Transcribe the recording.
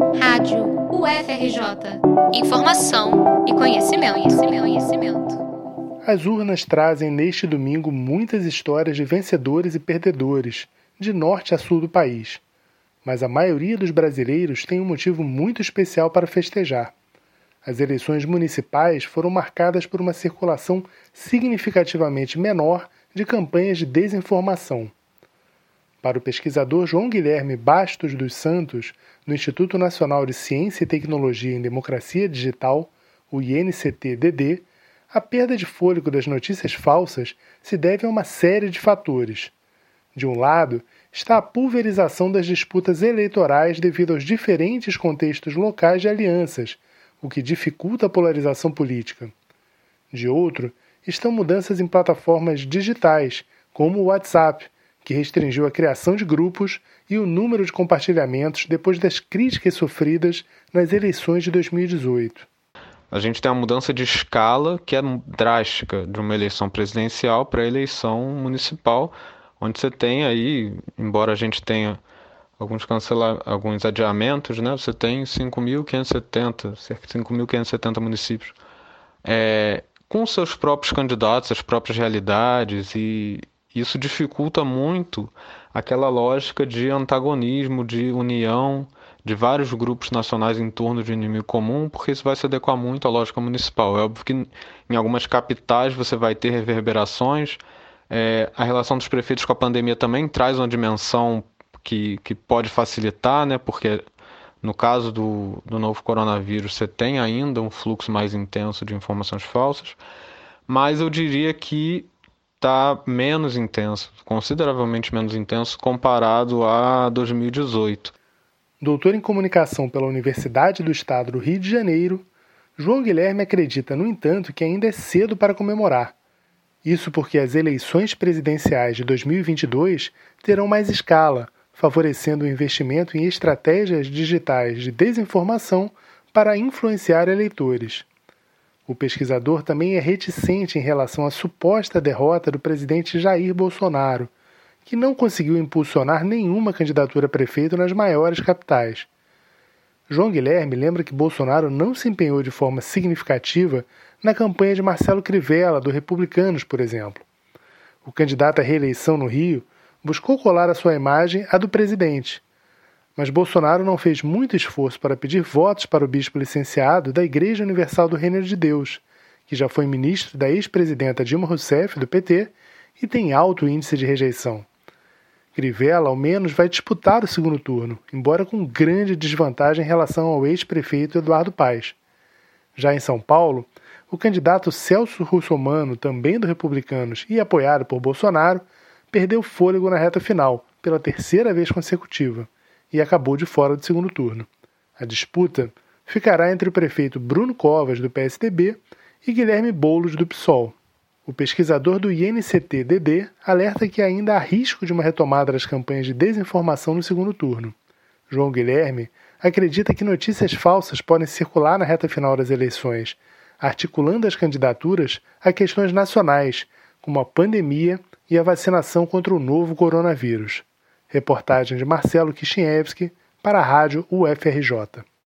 Rádio UFRJ. Informação e conhecimento, conhecimento, conhecimento. As urnas trazem neste domingo muitas histórias de vencedores e perdedores, de norte a sul do país. Mas a maioria dos brasileiros tem um motivo muito especial para festejar. As eleições municipais foram marcadas por uma circulação significativamente menor de campanhas de desinformação. Para o pesquisador João Guilherme Bastos dos Santos, do Instituto Nacional de Ciência e Tecnologia em Democracia Digital, o INCT-DD, a perda de fôlego das notícias falsas se deve a uma série de fatores. De um lado, está a pulverização das disputas eleitorais devido aos diferentes contextos locais de alianças, o que dificulta a polarização política. De outro, estão mudanças em plataformas digitais, como o WhatsApp, que restringiu a criação de grupos e o número de compartilhamentos depois das críticas sofridas nas eleições de 2018. A gente tem uma mudança de escala que é drástica de uma eleição presidencial para a eleição municipal, onde você tem aí, embora a gente tenha alguns cancela alguns adiamentos, né? Você tem 5.570, cerca de 5.570 municípios é, com seus próprios candidatos, as próprias realidades e, isso dificulta muito aquela lógica de antagonismo, de união de vários grupos nacionais em torno de um inimigo comum, porque isso vai se adequar muito à lógica municipal. É óbvio que em algumas capitais você vai ter reverberações. É, a relação dos prefeitos com a pandemia também traz uma dimensão que, que pode facilitar, né? porque no caso do, do novo coronavírus você tem ainda um fluxo mais intenso de informações falsas. Mas eu diria que está menos intenso, consideravelmente menos intenso comparado a 2018. Doutor em comunicação pela Universidade do Estado do Rio de Janeiro, João Guilherme acredita, no entanto, que ainda é cedo para comemorar. Isso porque as eleições presidenciais de 2022 terão mais escala, favorecendo o investimento em estratégias digitais de desinformação para influenciar eleitores. O pesquisador também é reticente em relação à suposta derrota do presidente Jair Bolsonaro, que não conseguiu impulsionar nenhuma candidatura a prefeito nas maiores capitais. João Guilherme lembra que Bolsonaro não se empenhou de forma significativa na campanha de Marcelo Crivella, do Republicanos, por exemplo. O candidato à reeleição no Rio buscou colar a sua imagem à do presidente, mas Bolsonaro não fez muito esforço para pedir votos para o bispo licenciado da Igreja Universal do Reino de Deus, que já foi ministro da ex-presidenta Dilma Rousseff, do PT, e tem alto índice de rejeição. Crivella, ao menos, vai disputar o segundo turno, embora com grande desvantagem em relação ao ex-prefeito Eduardo Paes. Já em São Paulo, o candidato Celso Russomano, também do Republicanos e apoiado por Bolsonaro, perdeu fôlego na reta final, pela terceira vez consecutiva e acabou de fora do segundo turno. A disputa ficará entre o prefeito Bruno Covas, do PSDB, e Guilherme Boulos, do PSOL. O pesquisador do INCT-DD alerta que ainda há risco de uma retomada das campanhas de desinformação no segundo turno. João Guilherme acredita que notícias falsas podem circular na reta final das eleições, articulando as candidaturas a questões nacionais, como a pandemia e a vacinação contra o novo coronavírus. Reportagem de Marcelo Kishinevski para a Rádio UFRJ.